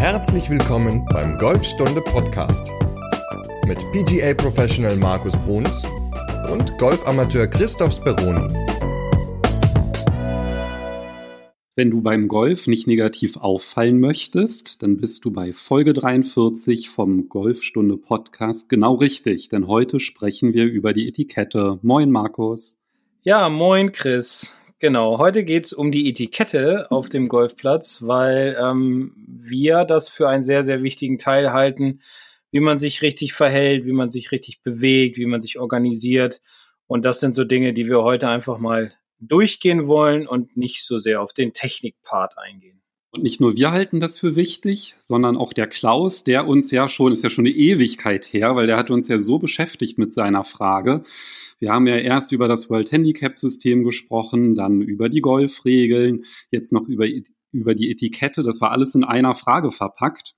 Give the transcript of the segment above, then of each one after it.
Herzlich willkommen beim Golfstunde Podcast mit PGA Professional Markus Bruns und Golfamateur Christoph Speroni. Wenn du beim Golf nicht negativ auffallen möchtest, dann bist du bei Folge 43 vom Golfstunde Podcast genau richtig, denn heute sprechen wir über die Etikette. Moin Markus. Ja, moin Chris. Genau, heute geht's um die Etikette auf dem Golfplatz, weil ähm, wir das für einen sehr, sehr wichtigen Teil halten, wie man sich richtig verhält, wie man sich richtig bewegt, wie man sich organisiert. Und das sind so Dinge, die wir heute einfach mal durchgehen wollen und nicht so sehr auf den Technikpart eingehen. Und nicht nur wir halten das für wichtig, sondern auch der Klaus, der uns ja schon, ist ja schon eine Ewigkeit her, weil der hat uns ja so beschäftigt mit seiner Frage, wir haben ja erst über das World Handicap System gesprochen, dann über die Golfregeln, jetzt noch über, über die Etikette. Das war alles in einer Frage verpackt.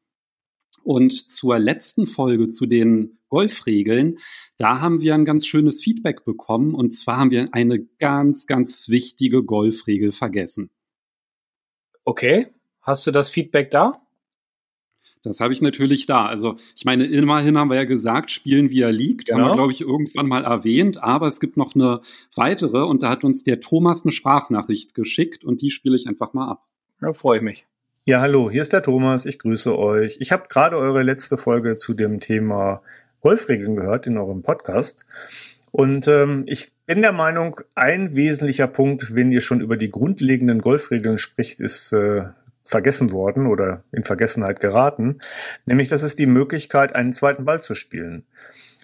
Und zur letzten Folge zu den Golfregeln, da haben wir ein ganz schönes Feedback bekommen. Und zwar haben wir eine ganz, ganz wichtige Golfregel vergessen. Okay, hast du das Feedback da? Das habe ich natürlich da. Also ich meine, immerhin haben wir ja gesagt, spielen wie er liegt. Genau. Haben wir, genau. glaube ich, irgendwann mal erwähnt. Aber es gibt noch eine weitere und da hat uns der Thomas eine Sprachnachricht geschickt und die spiele ich einfach mal ab. Ja, freue ich mich. Ja, hallo, hier ist der Thomas. Ich grüße euch. Ich habe gerade eure letzte Folge zu dem Thema Golfregeln gehört in eurem Podcast. Und ähm, ich bin der Meinung, ein wesentlicher Punkt, wenn ihr schon über die grundlegenden Golfregeln spricht, ist äh, vergessen worden oder in Vergessenheit geraten, nämlich das ist die Möglichkeit, einen zweiten Ball zu spielen.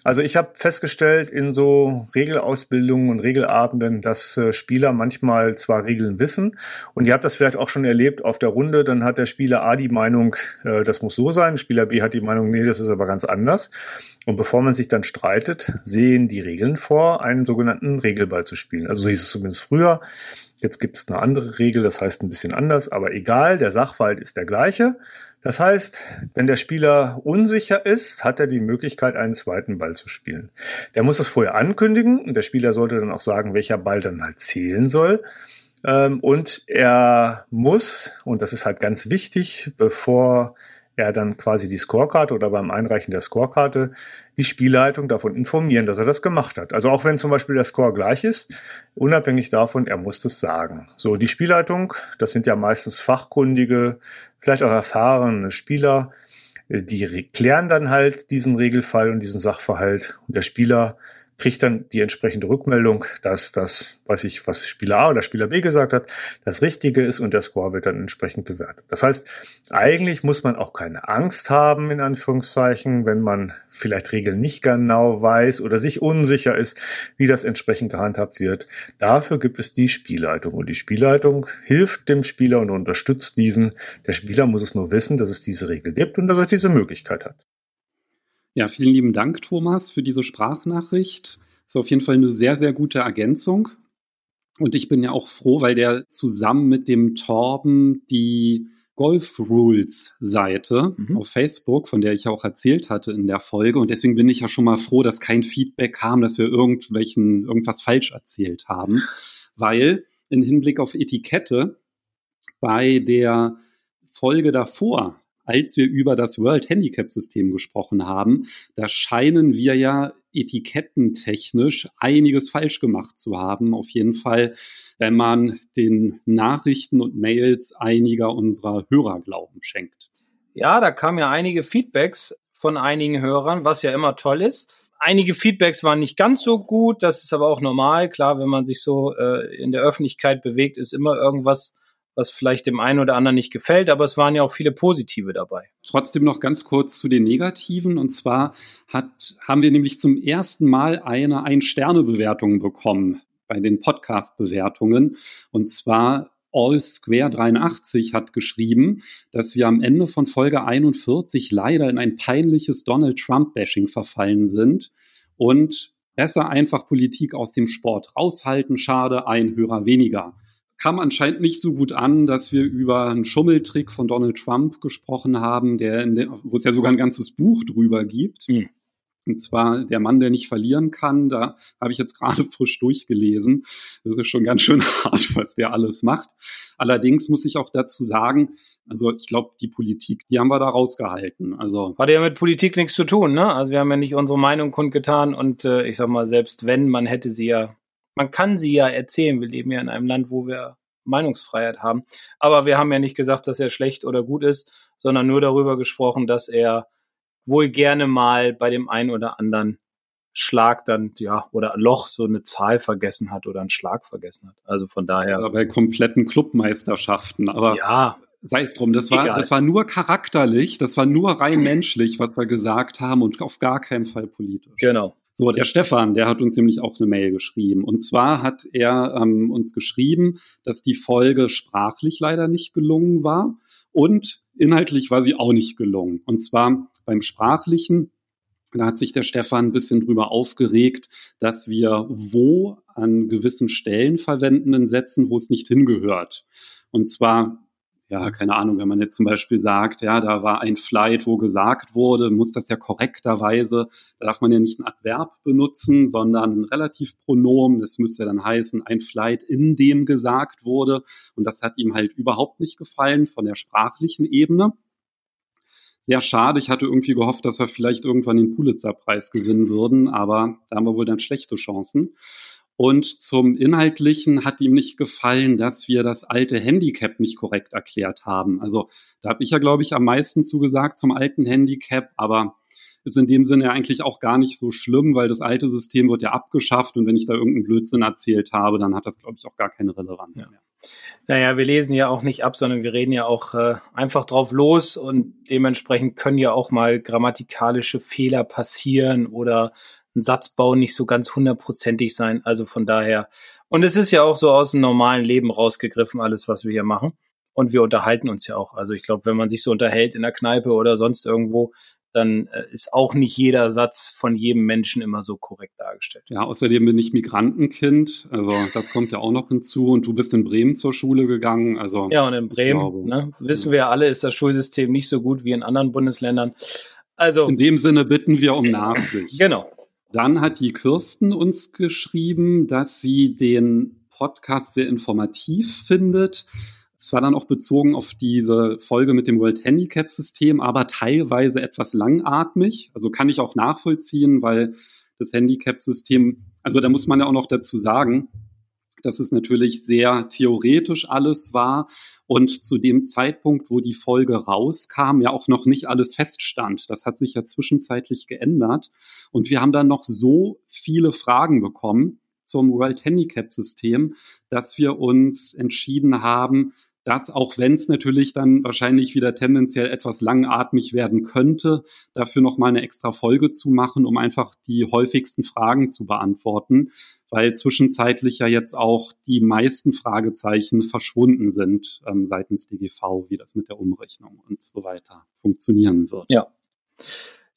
Also ich habe festgestellt in so Regelausbildungen und Regelabenden, dass äh, Spieler manchmal zwar Regeln wissen und ihr habt das vielleicht auch schon erlebt auf der Runde, dann hat der Spieler A die Meinung, äh, das muss so sein, Spieler B hat die Meinung, nee, das ist aber ganz anders. Und bevor man sich dann streitet, sehen die Regeln vor, einen sogenannten Regelball zu spielen. Also so hieß es zumindest früher. Jetzt gibt es eine andere Regel, das heißt ein bisschen anders, aber egal, der Sachverhalt ist der gleiche. Das heißt, wenn der Spieler unsicher ist, hat er die Möglichkeit, einen zweiten Ball zu spielen. Der muss es vorher ankündigen und der Spieler sollte dann auch sagen, welcher Ball dann halt zählen soll. Ähm, und er muss, und das ist halt ganz wichtig, bevor er dann quasi die Scorekarte oder beim Einreichen der Scorekarte die Spielleitung davon informieren, dass er das gemacht hat. Also auch wenn zum Beispiel der Score gleich ist, unabhängig davon, er muss das sagen. So, die Spielleitung, das sind ja meistens fachkundige, vielleicht auch erfahrene Spieler, die klären dann halt diesen Regelfall und diesen Sachverhalt und der Spieler kriegt dann die entsprechende Rückmeldung, dass das, weiß ich, was Spieler A oder Spieler B gesagt hat, das Richtige ist und der Score wird dann entsprechend bewertet. Das heißt, eigentlich muss man auch keine Angst haben, in Anführungszeichen, wenn man vielleicht Regeln nicht genau weiß oder sich unsicher ist, wie das entsprechend gehandhabt wird. Dafür gibt es die Spielleitung und die Spielleitung hilft dem Spieler und unterstützt diesen. Der Spieler muss es nur wissen, dass es diese Regel gibt und dass er diese Möglichkeit hat. Ja, vielen lieben Dank, Thomas, für diese Sprachnachricht. Ist auf jeden Fall eine sehr, sehr gute Ergänzung. Und ich bin ja auch froh, weil der zusammen mit dem Torben die Golf Rules Seite mhm. auf Facebook, von der ich auch erzählt hatte in der Folge. Und deswegen bin ich ja schon mal froh, dass kein Feedback kam, dass wir irgendwelchen, irgendwas falsch erzählt haben. Weil in Hinblick auf Etikette bei der Folge davor, als wir über das World Handicap System gesprochen haben, da scheinen wir ja etikettentechnisch einiges falsch gemacht zu haben. Auf jeden Fall, wenn man den Nachrichten und Mails einiger unserer Hörer Glauben schenkt. Ja, da kamen ja einige Feedbacks von einigen Hörern, was ja immer toll ist. Einige Feedbacks waren nicht ganz so gut, das ist aber auch normal. Klar, wenn man sich so äh, in der Öffentlichkeit bewegt, ist immer irgendwas was vielleicht dem einen oder anderen nicht gefällt, aber es waren ja auch viele positive dabei. Trotzdem noch ganz kurz zu den negativen. Und zwar hat, haben wir nämlich zum ersten Mal eine Ein-Sterne-Bewertung bekommen bei den Podcast-Bewertungen. Und zwar All Square 83 hat geschrieben, dass wir am Ende von Folge 41 leider in ein peinliches Donald Trump-Bashing verfallen sind und besser einfach Politik aus dem Sport raushalten. Schade, ein Hörer weniger kam anscheinend nicht so gut an, dass wir über einen Schummeltrick von Donald Trump gesprochen haben, der, der wo es ja sogar ein ganzes Buch drüber gibt. Mhm. Und zwar der Mann, der nicht verlieren kann. Da habe ich jetzt gerade frisch durchgelesen. Das ist schon ganz schön hart, was der alles macht. Allerdings muss ich auch dazu sagen, also ich glaube, die Politik, die haben wir da rausgehalten. Also hat ja mit Politik nichts zu tun, ne? Also wir haben ja nicht unsere Meinung kundgetan und äh, ich sag mal, selbst wenn, man hätte sie ja, man kann sie ja erzählen. Wir leben ja in einem Land, wo wir Meinungsfreiheit haben. Aber wir haben ja nicht gesagt, dass er schlecht oder gut ist, sondern nur darüber gesprochen, dass er wohl gerne mal bei dem einen oder anderen Schlag dann, ja, oder Loch so eine Zahl vergessen hat oder einen Schlag vergessen hat. Also von daher. Oder bei kompletten Clubmeisterschaften, aber. Ja. Sei es drum, das war, das war nur charakterlich, das war nur rein menschlich, was wir gesagt haben und auf gar keinen Fall politisch. Genau. So, der Stefan, der hat uns nämlich auch eine Mail geschrieben. Und zwar hat er ähm, uns geschrieben, dass die Folge sprachlich leider nicht gelungen war und inhaltlich war sie auch nicht gelungen. Und zwar beim Sprachlichen, da hat sich der Stefan ein bisschen drüber aufgeregt, dass wir wo an gewissen Stellen verwenden in Sätzen, wo es nicht hingehört. Und zwar ja, keine Ahnung, wenn man jetzt zum Beispiel sagt, ja, da war ein Flight, wo gesagt wurde, muss das ja korrekterweise, da darf man ja nicht ein Adverb benutzen, sondern ein Relativpronomen. Das müsste dann heißen, ein Flight, in dem gesagt wurde. Und das hat ihm halt überhaupt nicht gefallen von der sprachlichen Ebene. Sehr schade. Ich hatte irgendwie gehofft, dass wir vielleicht irgendwann den Pulitzer-Preis gewinnen würden, aber da haben wir wohl dann schlechte Chancen. Und zum Inhaltlichen hat ihm nicht gefallen, dass wir das alte Handicap nicht korrekt erklärt haben. Also da habe ich ja, glaube ich, am meisten zugesagt zum alten Handicap, aber ist in dem Sinne eigentlich auch gar nicht so schlimm, weil das alte System wird ja abgeschafft und wenn ich da irgendeinen Blödsinn erzählt habe, dann hat das, glaube ich, auch gar keine Relevanz ja. mehr. Naja, wir lesen ja auch nicht ab, sondern wir reden ja auch äh, einfach drauf los und dementsprechend können ja auch mal grammatikalische Fehler passieren oder ein Satzbau nicht so ganz hundertprozentig sein. Also von daher. Und es ist ja auch so aus dem normalen Leben rausgegriffen, alles, was wir hier machen. Und wir unterhalten uns ja auch. Also ich glaube, wenn man sich so unterhält in der Kneipe oder sonst irgendwo, dann äh, ist auch nicht jeder Satz von jedem Menschen immer so korrekt dargestellt. Ja, außerdem bin ich Migrantenkind, also das kommt ja auch noch hinzu und du bist in Bremen zur Schule gegangen, also ja und in Bremen, glaube, ne, wissen wir alle, ist das Schulsystem nicht so gut wie in anderen Bundesländern. Also in dem Sinne bitten wir um Nachsicht. Genau. Dann hat die Kirsten uns geschrieben, dass sie den Podcast sehr informativ findet. Es war dann auch bezogen auf diese Folge mit dem World Handicap System, aber teilweise etwas langatmig. Also kann ich auch nachvollziehen, weil das Handicap System, also da muss man ja auch noch dazu sagen, dass es natürlich sehr theoretisch alles war und zu dem Zeitpunkt, wo die Folge rauskam, ja auch noch nicht alles feststand. Das hat sich ja zwischenzeitlich geändert und wir haben dann noch so viele Fragen bekommen zum World Handicap System, dass wir uns entschieden haben, dass auch wenn es natürlich dann wahrscheinlich wieder tendenziell etwas langatmig werden könnte, dafür noch mal eine extra Folge zu machen, um einfach die häufigsten Fragen zu beantworten weil zwischenzeitlich ja jetzt auch die meisten Fragezeichen verschwunden sind ähm, seitens DGV, wie das mit der Umrechnung und so weiter funktionieren wird. Ja.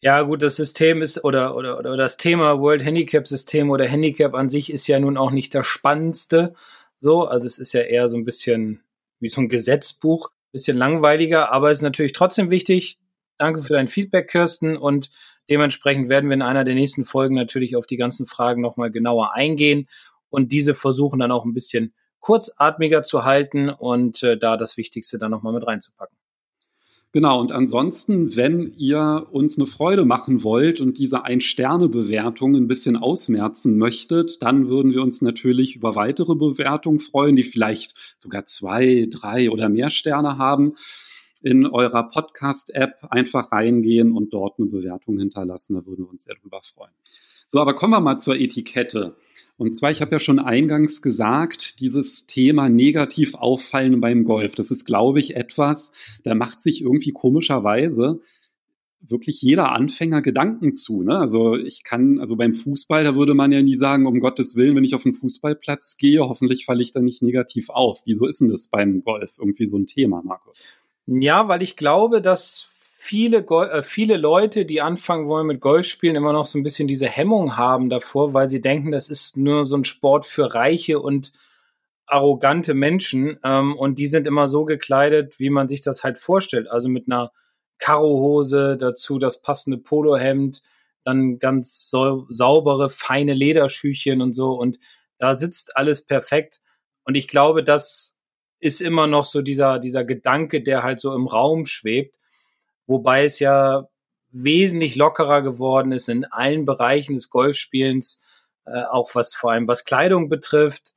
Ja, gut, das System ist oder, oder, oder das Thema World Handicap System oder Handicap an sich ist ja nun auch nicht das spannendste. So, also es ist ja eher so ein bisschen wie so ein Gesetzbuch, bisschen langweiliger, aber es ist natürlich trotzdem wichtig. Danke für dein Feedback, Kirsten, und Dementsprechend werden wir in einer der nächsten Folgen natürlich auf die ganzen Fragen nochmal genauer eingehen und diese versuchen dann auch ein bisschen kurzatmiger zu halten und äh, da das Wichtigste dann nochmal mit reinzupacken. Genau, und ansonsten, wenn ihr uns eine Freude machen wollt und diese Ein-Sterne-Bewertung ein bisschen ausmerzen möchtet, dann würden wir uns natürlich über weitere Bewertungen freuen, die vielleicht sogar zwei, drei oder mehr Sterne haben in eurer Podcast-App einfach reingehen und dort eine Bewertung hinterlassen. Da würden wir uns sehr drüber freuen. So, aber kommen wir mal zur Etikette. Und zwar, ich habe ja schon eingangs gesagt, dieses Thema negativ auffallen beim Golf, das ist, glaube ich, etwas, da macht sich irgendwie komischerweise wirklich jeder Anfänger Gedanken zu. Ne? Also ich kann, also beim Fußball, da würde man ja nie sagen, um Gottes Willen, wenn ich auf den Fußballplatz gehe, hoffentlich falle ich da nicht negativ auf. Wieso ist denn das beim Golf irgendwie so ein Thema, Markus? Ja, weil ich glaube, dass viele, äh, viele Leute, die anfangen wollen mit Golfspielen, immer noch so ein bisschen diese Hemmung haben davor, weil sie denken, das ist nur so ein Sport für reiche und arrogante Menschen. Ähm, und die sind immer so gekleidet, wie man sich das halt vorstellt. Also mit einer Karohose, dazu das passende Polohemd, dann ganz sau saubere, feine Lederschüchen und so und da sitzt alles perfekt. Und ich glaube, das ist immer noch so dieser, dieser Gedanke, der halt so im Raum schwebt, wobei es ja wesentlich lockerer geworden ist in allen Bereichen des Golfspielens, äh, auch was vor allem was Kleidung betrifft,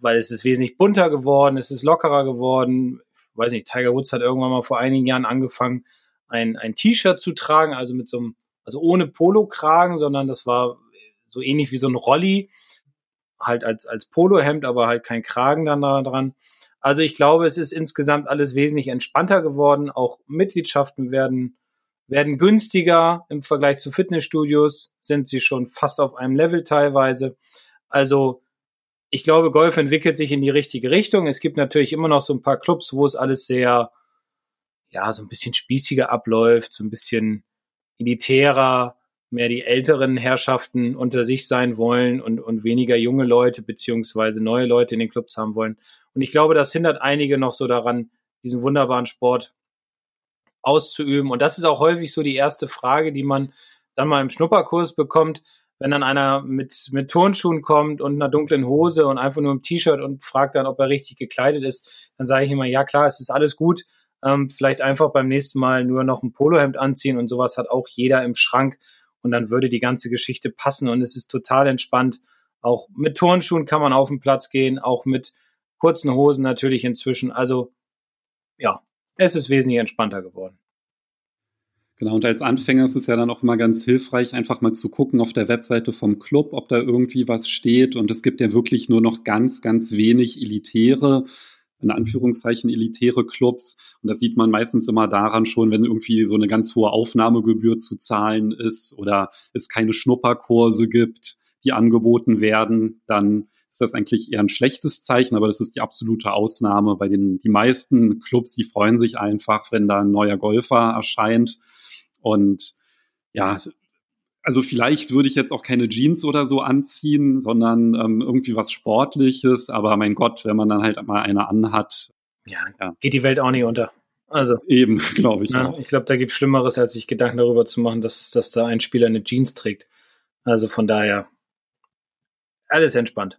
weil es ist wesentlich bunter geworden, es ist lockerer geworden. Ich weiß nicht, Tiger Woods hat irgendwann mal vor einigen Jahren angefangen, ein, ein T-Shirt zu tragen, also mit so einem, also ohne Polokragen, sondern das war so ähnlich wie so ein Rolli, halt als, als Polohemd, aber halt kein Kragen dann da dran. Also ich glaube, es ist insgesamt alles wesentlich entspannter geworden. Auch Mitgliedschaften werden, werden günstiger im Vergleich zu Fitnessstudios, sind sie schon fast auf einem Level teilweise. Also ich glaube, Golf entwickelt sich in die richtige Richtung. Es gibt natürlich immer noch so ein paar Clubs, wo es alles sehr, ja, so ein bisschen spießiger abläuft, so ein bisschen elitärer, mehr die älteren Herrschaften unter sich sein wollen und, und weniger junge Leute beziehungsweise neue Leute in den Clubs haben wollen. Und ich glaube, das hindert einige noch so daran, diesen wunderbaren Sport auszuüben. Und das ist auch häufig so die erste Frage, die man dann mal im Schnupperkurs bekommt, wenn dann einer mit, mit Turnschuhen kommt und einer dunklen Hose und einfach nur im T-Shirt und fragt dann, ob er richtig gekleidet ist, dann sage ich immer, ja klar, es ist alles gut. Ähm, vielleicht einfach beim nächsten Mal nur noch ein Polohemd anziehen und sowas hat auch jeder im Schrank und dann würde die ganze Geschichte passen und es ist total entspannt. Auch mit Turnschuhen kann man auf den Platz gehen, auch mit kurzen Hosen natürlich inzwischen. Also ja, es ist wesentlich entspannter geworden. Genau, und als Anfänger ist es ja dann auch immer ganz hilfreich, einfach mal zu gucken auf der Webseite vom Club, ob da irgendwie was steht. Und es gibt ja wirklich nur noch ganz, ganz wenig elitäre in Anführungszeichen elitäre Clubs. Und das sieht man meistens immer daran schon, wenn irgendwie so eine ganz hohe Aufnahmegebühr zu zahlen ist oder es keine Schnupperkurse gibt, die angeboten werden, dann ist das eigentlich eher ein schlechtes Zeichen, aber das ist die absolute Ausnahme. Bei den die meisten Clubs, die freuen sich einfach, wenn da ein neuer Golfer erscheint. Und ja, also vielleicht würde ich jetzt auch keine Jeans oder so anziehen, sondern ähm, irgendwie was Sportliches. Aber mein Gott, wenn man dann halt mal eine anhat. Ja, ja. geht die Welt auch nicht unter. Also. Eben, glaube ich ja, auch. Ich glaube, da gibt es Schlimmeres, als sich Gedanken darüber zu machen, dass, dass da ein Spieler eine Jeans trägt. Also von daher, alles entspannt.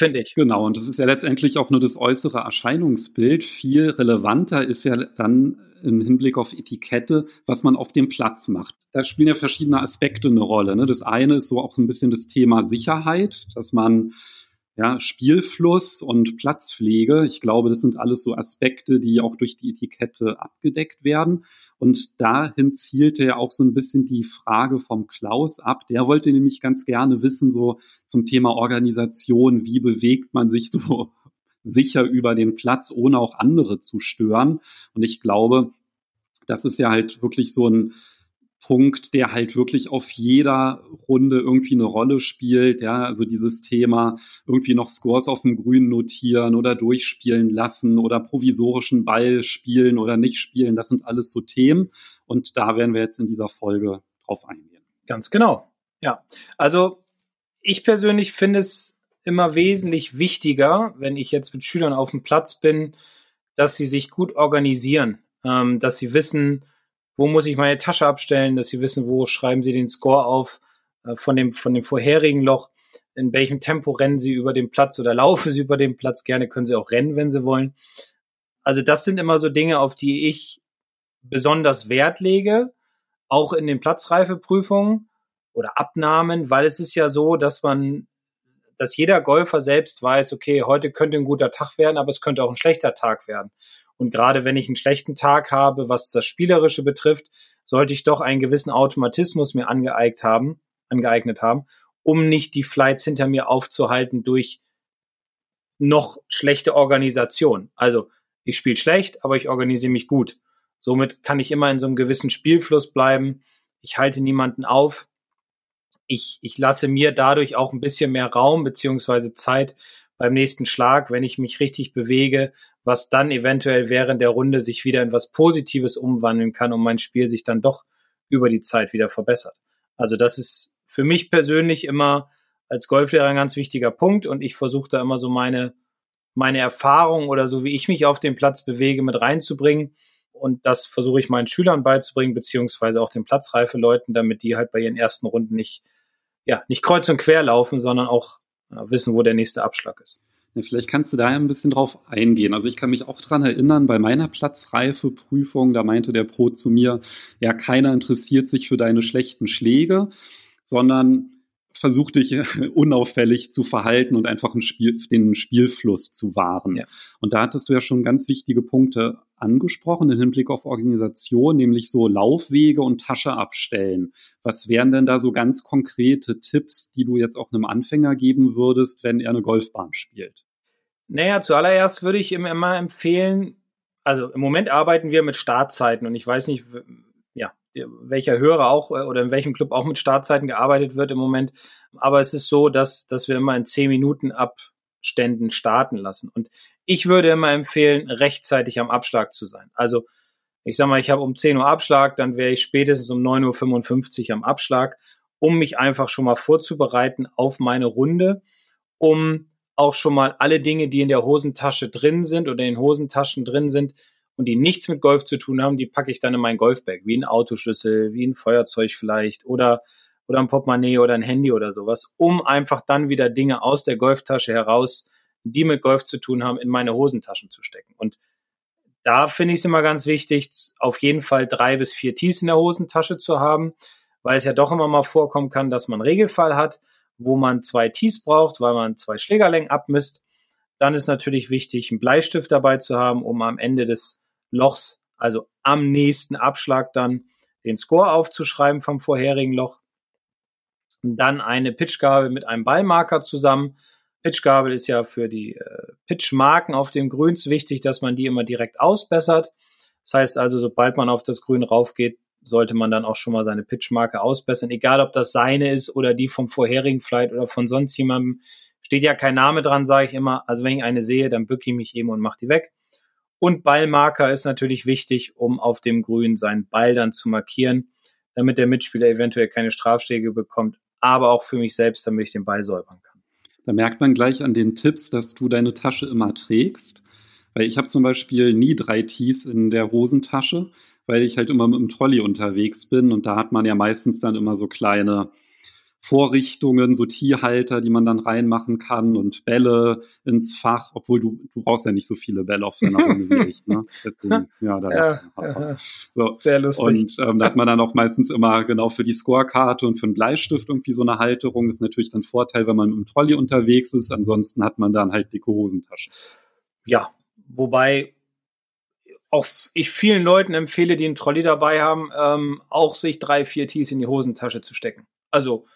Finde ich. Genau, und das ist ja letztendlich auch nur das äußere Erscheinungsbild. Viel relevanter ist ja dann im Hinblick auf Etikette, was man auf dem Platz macht. Da spielen ja verschiedene Aspekte eine Rolle. Ne? Das eine ist so auch ein bisschen das Thema Sicherheit, dass man ja, Spielfluss und Platzpflege, ich glaube, das sind alles so Aspekte, die auch durch die Etikette abgedeckt werden. Und dahin zielte ja auch so ein bisschen die Frage vom Klaus ab. Der wollte nämlich ganz gerne wissen, so zum Thema Organisation, wie bewegt man sich so sicher über den Platz, ohne auch andere zu stören. Und ich glaube, das ist ja halt wirklich so ein Punkt, der halt wirklich auf jeder Runde irgendwie eine Rolle spielt. Ja, also dieses Thema irgendwie noch Scores auf dem Grün notieren oder durchspielen lassen oder provisorischen Ball spielen oder nicht spielen. Das sind alles so Themen. Und da werden wir jetzt in dieser Folge drauf eingehen. Ganz genau. Ja, also ich persönlich finde es immer wesentlich wichtiger, wenn ich jetzt mit Schülern auf dem Platz bin, dass sie sich gut organisieren, ähm, dass sie wissen, wo muss ich meine Tasche abstellen, dass sie wissen, wo schreiben sie den Score auf äh, von, dem, von dem vorherigen Loch, in welchem Tempo rennen sie über den Platz oder laufen sie über den Platz. Gerne können sie auch rennen, wenn sie wollen. Also das sind immer so Dinge, auf die ich besonders Wert lege, auch in den Platzreifeprüfungen oder Abnahmen, weil es ist ja so, dass man dass jeder Golfer selbst weiß, okay, heute könnte ein guter Tag werden, aber es könnte auch ein schlechter Tag werden. Und gerade wenn ich einen schlechten Tag habe, was das Spielerische betrifft, sollte ich doch einen gewissen Automatismus mir angeeignet haben, angeeignet haben, um nicht die Flights hinter mir aufzuhalten durch noch schlechte Organisation. Also ich spiele schlecht, aber ich organisiere mich gut. Somit kann ich immer in so einem gewissen Spielfluss bleiben. Ich halte niemanden auf ich, ich lasse mir dadurch auch ein bisschen mehr Raum beziehungsweise Zeit beim nächsten Schlag, wenn ich mich richtig bewege, was dann eventuell während der Runde sich wieder in was Positives umwandeln kann und mein Spiel sich dann doch über die Zeit wieder verbessert. Also das ist für mich persönlich immer als Golflehrer ein ganz wichtiger Punkt und ich versuche da immer so meine, meine Erfahrung oder so wie ich mich auf dem Platz bewege mit reinzubringen und das versuche ich meinen Schülern beizubringen, beziehungsweise auch den Platzreife-Leuten, damit die halt bei ihren ersten Runden nicht, ja, nicht kreuz und quer laufen, sondern auch ja, wissen, wo der nächste Abschlag ist. Ja, vielleicht kannst du da ein bisschen drauf eingehen. Also ich kann mich auch dran erinnern, bei meiner Platzreife-Prüfung, da meinte der Pro zu mir, ja, keiner interessiert sich für deine schlechten Schläge, sondern versuch dich unauffällig zu verhalten und einfach Spiel, den Spielfluss zu wahren. Ja. Und da hattest du ja schon ganz wichtige Punkte angesprochen im Hinblick auf Organisation, nämlich so Laufwege und Tasche abstellen. Was wären denn da so ganz konkrete Tipps, die du jetzt auch einem Anfänger geben würdest, wenn er eine Golfbahn spielt? Naja, zuallererst würde ich ihm immer empfehlen, also im Moment arbeiten wir mit Startzeiten und ich weiß nicht, welcher Hörer auch äh, oder in welchem Club auch mit Startzeiten gearbeitet wird im Moment. Aber es ist so, dass, dass wir immer in zehn Minuten Abständen starten lassen. Und ich würde immer empfehlen, rechtzeitig am Abschlag zu sein. Also ich sag mal, ich habe um 10 Uhr Abschlag, dann wäre ich spätestens um 9.55 Uhr am Abschlag, um mich einfach schon mal vorzubereiten auf meine Runde, um auch schon mal alle Dinge, die in der Hosentasche drin sind oder in den Hosentaschen drin sind, und die nichts mit Golf zu tun haben, die packe ich dann in mein Golfbag, wie ein Autoschlüssel, wie ein Feuerzeug vielleicht oder, oder ein Portemonnaie oder ein Handy oder sowas, um einfach dann wieder Dinge aus der Golftasche heraus, die mit Golf zu tun haben, in meine Hosentaschen zu stecken. Und da finde ich es immer ganz wichtig, auf jeden Fall drei bis vier Tees in der Hosentasche zu haben, weil es ja doch immer mal vorkommen kann, dass man einen Regelfall hat, wo man zwei Tees braucht, weil man zwei Schlägerlängen abmisst. Dann ist natürlich wichtig, einen Bleistift dabei zu haben, um am Ende des Lochs, also am nächsten Abschlag dann den Score aufzuschreiben vom vorherigen Loch. Dann eine Pitchgabel mit einem Ballmarker zusammen. Pitchgabel ist ja für die äh, Pitchmarken auf dem Grüns wichtig, dass man die immer direkt ausbessert. Das heißt also, sobald man auf das Grün raufgeht, sollte man dann auch schon mal seine Pitchmarke ausbessern. Egal, ob das seine ist oder die vom vorherigen Flight oder von sonst jemandem. Steht ja kein Name dran, sage ich immer. Also wenn ich eine sehe, dann bücke ich mich eben und mache die weg. Und Ballmarker ist natürlich wichtig, um auf dem Grün seinen Ball dann zu markieren, damit der Mitspieler eventuell keine Strafschläge bekommt, aber auch für mich selbst, damit ich den Ball säubern kann. Da merkt man gleich an den Tipps, dass du deine Tasche immer trägst. Weil ich habe zum Beispiel nie drei Tees in der Hosentasche, weil ich halt immer mit dem Trolley unterwegs bin und da hat man ja meistens dann immer so kleine Vorrichtungen, so Tierhalter, die man dann reinmachen kann und Bälle ins Fach, obwohl du, du brauchst ja nicht so viele Bälle auf deiner Runde wie ich. Ne? Deswegen, ja, da ja, ja. So. Sehr lustig. Und ähm, da hat man dann auch meistens immer genau für die Scorekarte und für einen Bleistift irgendwie so eine Halterung. Das ist natürlich dann Vorteil, wenn man mit dem Trolley unterwegs ist. Ansonsten hat man dann halt dicke Hosentaschen. Ja, wobei auch ich vielen Leuten empfehle, die einen Trolley dabei haben, ähm, auch sich drei, vier Tees in die Hosentasche zu stecken. Also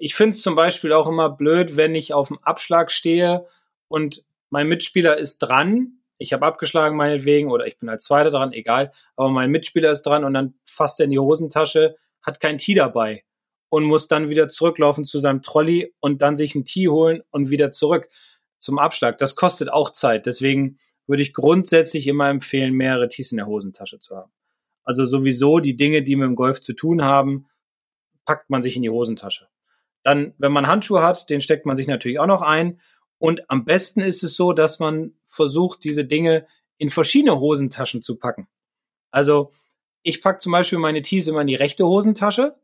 ich finde es zum Beispiel auch immer blöd, wenn ich auf dem Abschlag stehe und mein Mitspieler ist dran. Ich habe abgeschlagen meinetwegen oder ich bin als Zweiter dran, egal. Aber mein Mitspieler ist dran und dann fasst er in die Hosentasche, hat kein Tee dabei und muss dann wieder zurücklaufen zu seinem Trolley und dann sich ein Tee holen und wieder zurück zum Abschlag. Das kostet auch Zeit. Deswegen würde ich grundsätzlich immer empfehlen, mehrere Tees in der Hosentasche zu haben. Also sowieso die Dinge, die mit dem Golf zu tun haben, packt man sich in die Hosentasche. Dann, wenn man Handschuhe hat, den steckt man sich natürlich auch noch ein. Und am besten ist es so, dass man versucht, diese Dinge in verschiedene Hosentaschen zu packen. Also ich packe zum Beispiel meine Tees immer in die rechte Hosentasche,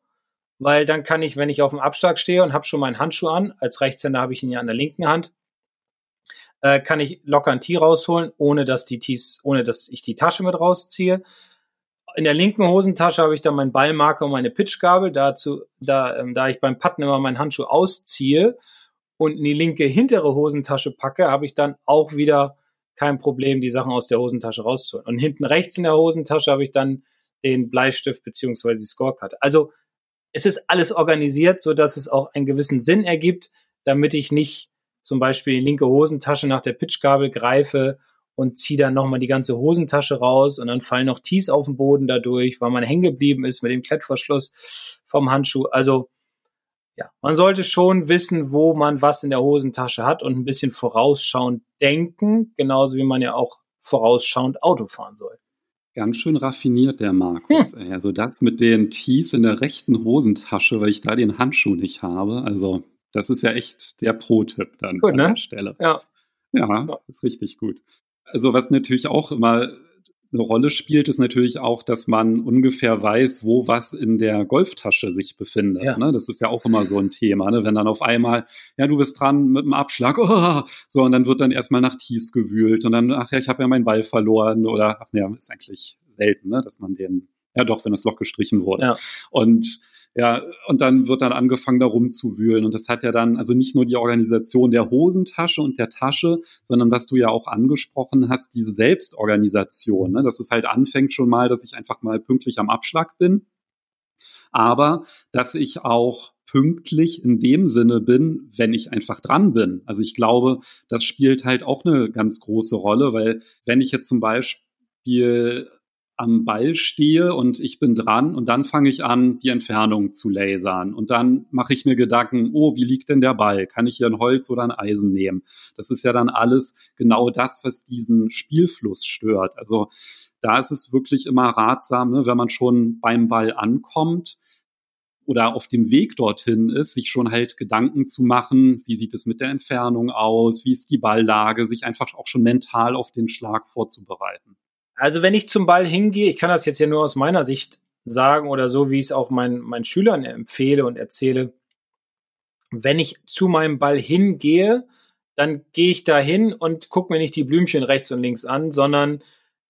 weil dann kann ich, wenn ich auf dem Abschlag stehe und habe schon meinen Handschuh an, als Rechtshänder habe ich ihn ja an der linken Hand, äh, kann ich locker ein Tee rausholen, ohne dass die Tees, ohne dass ich die Tasche mit rausziehe in der linken Hosentasche habe ich dann meinen Ballmarker und meine Pitchgabel. Dazu, da, ähm, da ich beim Putten immer meinen Handschuh ausziehe und in die linke hintere Hosentasche packe, habe ich dann auch wieder kein Problem, die Sachen aus der Hosentasche rauszuholen. Und hinten rechts in der Hosentasche habe ich dann den Bleistift beziehungsweise die Scorecard. Also es ist alles organisiert, so dass es auch einen gewissen Sinn ergibt, damit ich nicht zum Beispiel die linke Hosentasche nach der Pitchgabel greife und ziehe dann nochmal die ganze Hosentasche raus und dann fallen noch Tees auf den Boden dadurch, weil man hängen geblieben ist mit dem Klettverschluss vom Handschuh. Also ja, man sollte schon wissen, wo man was in der Hosentasche hat und ein bisschen vorausschauend denken, genauso wie man ja auch vorausschauend Auto fahren soll. Ganz schön raffiniert, der Markus. Hm. Also das mit den Tees in der rechten Hosentasche, weil ich da den Handschuh nicht habe. Also das ist ja echt der Pro-Tipp dann gut, an ne? der Stelle. Ja. Ja, ist richtig gut. Also was natürlich auch immer eine Rolle spielt, ist natürlich auch, dass man ungefähr weiß, wo was in der Golftasche sich befindet. Ja. Ne? Das ist ja auch immer so ein Thema, ne? wenn dann auf einmal, ja, du bist dran mit dem Abschlag, oh, so, und dann wird dann erstmal nach Tees gewühlt und dann, ach ja, ich habe ja meinen Ball verloren oder, ach ja, ist eigentlich selten, ne? dass man den, ja doch, wenn das Loch gestrichen wurde. Ja. Und ja, und dann wird dann angefangen, da rumzuwühlen. Und das hat ja dann, also nicht nur die Organisation der Hosentasche und der Tasche, sondern was du ja auch angesprochen hast, diese Selbstorganisation. Ne? Dass es halt anfängt schon mal, dass ich einfach mal pünktlich am Abschlag bin. Aber dass ich auch pünktlich in dem Sinne bin, wenn ich einfach dran bin. Also ich glaube, das spielt halt auch eine ganz große Rolle, weil wenn ich jetzt zum Beispiel am Ball stehe und ich bin dran und dann fange ich an, die Entfernung zu lasern. Und dann mache ich mir Gedanken, oh, wie liegt denn der Ball? Kann ich hier ein Holz oder ein Eisen nehmen? Das ist ja dann alles genau das, was diesen Spielfluss stört. Also da ist es wirklich immer ratsam, ne, wenn man schon beim Ball ankommt, oder auf dem Weg dorthin ist, sich schon halt Gedanken zu machen, wie sieht es mit der Entfernung aus, wie ist die Balllage, sich einfach auch schon mental auf den Schlag vorzubereiten. Also wenn ich zum Ball hingehe, ich kann das jetzt ja nur aus meiner Sicht sagen oder so, wie ich es auch meinen, meinen Schülern empfehle und erzähle. Wenn ich zu meinem Ball hingehe, dann gehe ich da hin und gucke mir nicht die Blümchen rechts und links an, sondern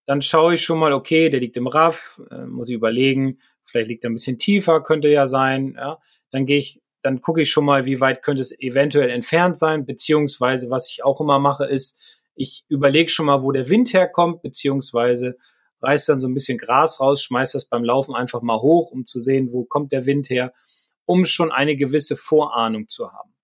dann schaue ich schon mal, okay, der liegt im Raff, äh, muss ich überlegen, vielleicht liegt er ein bisschen tiefer, könnte ja sein. Ja. Dann gehe ich, dann gucke ich schon mal, wie weit könnte es eventuell entfernt sein, beziehungsweise was ich auch immer mache, ist, ich überlege schon mal, wo der Wind herkommt, beziehungsweise reiß dann so ein bisschen Gras raus, schmeiß das beim Laufen einfach mal hoch, um zu sehen, wo kommt der Wind her, um schon eine gewisse Vorahnung zu haben.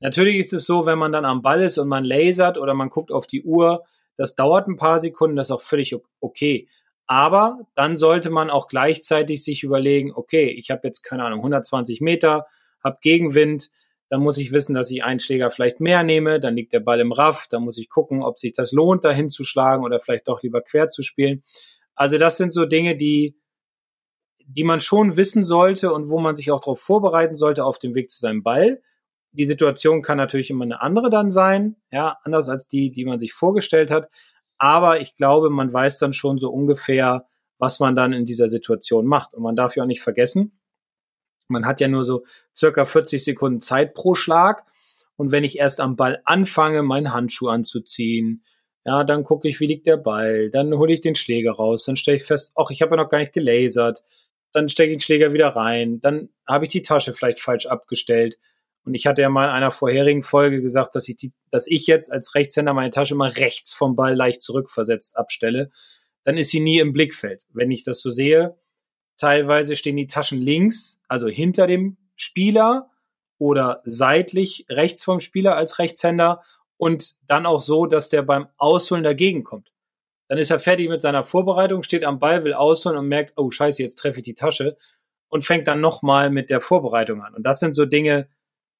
Natürlich ist es so, wenn man dann am Ball ist und man lasert oder man guckt auf die Uhr, das dauert ein paar Sekunden, das ist auch völlig okay. Aber dann sollte man auch gleichzeitig sich überlegen, okay, ich habe jetzt keine Ahnung, 120 Meter, habe Gegenwind, dann muss ich wissen, dass ich einen Schläger vielleicht mehr nehme, dann liegt der Ball im Raff, dann muss ich gucken, ob sich das lohnt, dahin zu schlagen oder vielleicht doch lieber quer zu spielen. Also das sind so Dinge, die, die man schon wissen sollte und wo man sich auch darauf vorbereiten sollte auf dem Weg zu seinem Ball. Die Situation kann natürlich immer eine andere dann sein, ja, anders als die, die man sich vorgestellt hat. Aber ich glaube, man weiß dann schon so ungefähr, was man dann in dieser Situation macht. Und man darf ja auch nicht vergessen, man hat ja nur so circa 40 Sekunden Zeit pro Schlag. Und wenn ich erst am Ball anfange, meinen Handschuh anzuziehen, ja, dann gucke ich, wie liegt der Ball, dann hole ich den Schläger raus, dann stelle ich fest, ach, ich habe ja noch gar nicht gelasert, dann stecke ich den Schläger wieder rein, dann habe ich die Tasche vielleicht falsch abgestellt. Und ich hatte ja mal in einer vorherigen Folge gesagt, dass ich, die, dass ich jetzt als Rechtshänder meine Tasche immer rechts vom Ball leicht zurückversetzt abstelle. Dann ist sie nie im Blickfeld. Wenn ich das so sehe, Teilweise stehen die Taschen links, also hinter dem Spieler oder seitlich rechts vom Spieler als Rechtshänder und dann auch so, dass der beim Ausholen dagegen kommt. Dann ist er fertig mit seiner Vorbereitung, steht am Ball, will ausholen und merkt, oh scheiße, jetzt treffe ich die Tasche und fängt dann nochmal mit der Vorbereitung an. Und das sind so Dinge,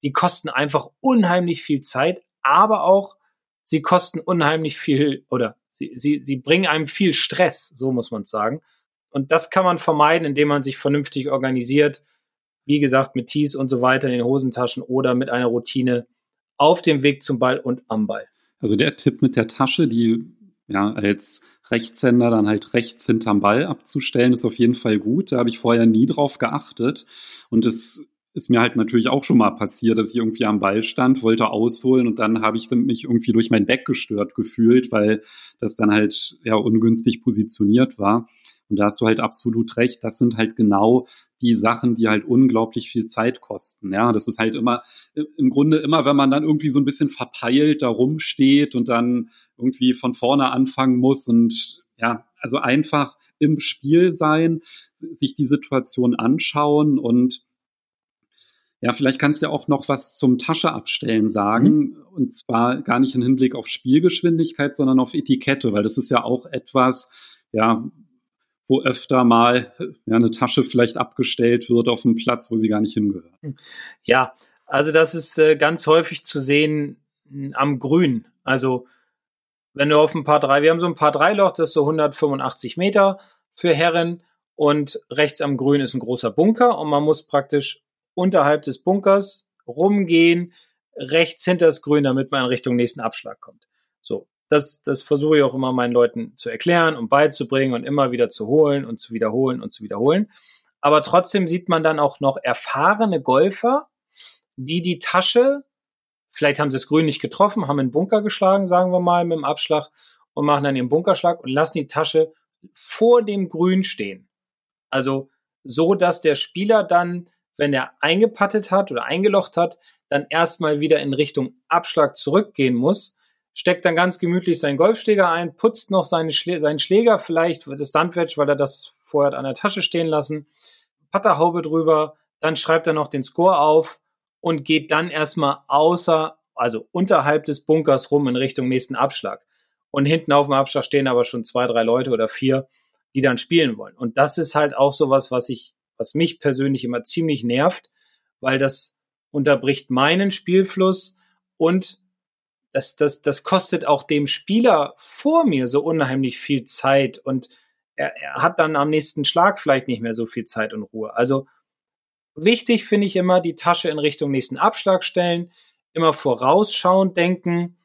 die kosten einfach unheimlich viel Zeit, aber auch sie kosten unheimlich viel oder sie, sie, sie bringen einem viel Stress, so muss man sagen. Und das kann man vermeiden, indem man sich vernünftig organisiert. Wie gesagt, mit Tees und so weiter in den Hosentaschen oder mit einer Routine auf dem Weg zum Ball und am Ball. Also der Tipp mit der Tasche, die ja als Rechtshänder dann halt rechts hinterm Ball abzustellen, ist auf jeden Fall gut. Da habe ich vorher nie drauf geachtet. Und es ist mir halt natürlich auch schon mal passiert, dass ich irgendwie am Ball stand, wollte ausholen und dann habe ich mich irgendwie durch mein Back gestört gefühlt, weil das dann halt ja ungünstig positioniert war. Und da hast du halt absolut recht. Das sind halt genau die Sachen, die halt unglaublich viel Zeit kosten. Ja, das ist halt immer, im Grunde immer, wenn man dann irgendwie so ein bisschen verpeilt da rumsteht und dann irgendwie von vorne anfangen muss und ja, also einfach im Spiel sein, sich die Situation anschauen und ja, vielleicht kannst du ja auch noch was zum Tasche abstellen sagen. Mhm. Und zwar gar nicht im Hinblick auf Spielgeschwindigkeit, sondern auf Etikette, weil das ist ja auch etwas, ja, wo öfter mal ja, eine Tasche vielleicht abgestellt wird auf einem Platz, wo sie gar nicht hingehört. Ja, also das ist äh, ganz häufig zu sehen am Grün. Also wenn du auf ein paar drei, wir haben so ein paar Dreiloch, das ist so 185 Meter für Herren und rechts am Grün ist ein großer Bunker und man muss praktisch unterhalb des Bunkers rumgehen, rechts hinter das Grün, damit man in Richtung nächsten Abschlag kommt. So, Das, das versuche ich auch immer meinen Leuten zu erklären und beizubringen und immer wieder zu holen und zu wiederholen und zu wiederholen. Aber trotzdem sieht man dann auch noch erfahrene Golfer, die die Tasche, vielleicht haben sie das Grün nicht getroffen, haben einen Bunker geschlagen, sagen wir mal, mit dem Abschlag und machen dann ihren Bunkerschlag und lassen die Tasche vor dem Grün stehen. Also so, dass der Spieler dann, wenn er eingepattet hat oder eingelocht hat, dann erstmal wieder in Richtung Abschlag zurückgehen muss, steckt dann ganz gemütlich seinen Golfschläger ein, putzt noch seine Schlä seinen Schläger, vielleicht das Sandwich, weil er das vorher hat an der Tasche stehen lassen, Patterhaube drüber, dann schreibt er noch den Score auf und geht dann erstmal außer, also unterhalb des Bunkers rum in Richtung nächsten Abschlag. Und hinten auf dem Abschlag stehen aber schon zwei, drei Leute oder vier, die dann spielen wollen. Und das ist halt auch sowas, was ich, was mich persönlich immer ziemlich nervt, weil das unterbricht meinen Spielfluss und das, das, das kostet auch dem Spieler vor mir so unheimlich viel Zeit und er, er hat dann am nächsten Schlag vielleicht nicht mehr so viel Zeit und Ruhe. Also wichtig finde ich immer, die Tasche in Richtung nächsten Abschlag stellen, immer vorausschauend denken.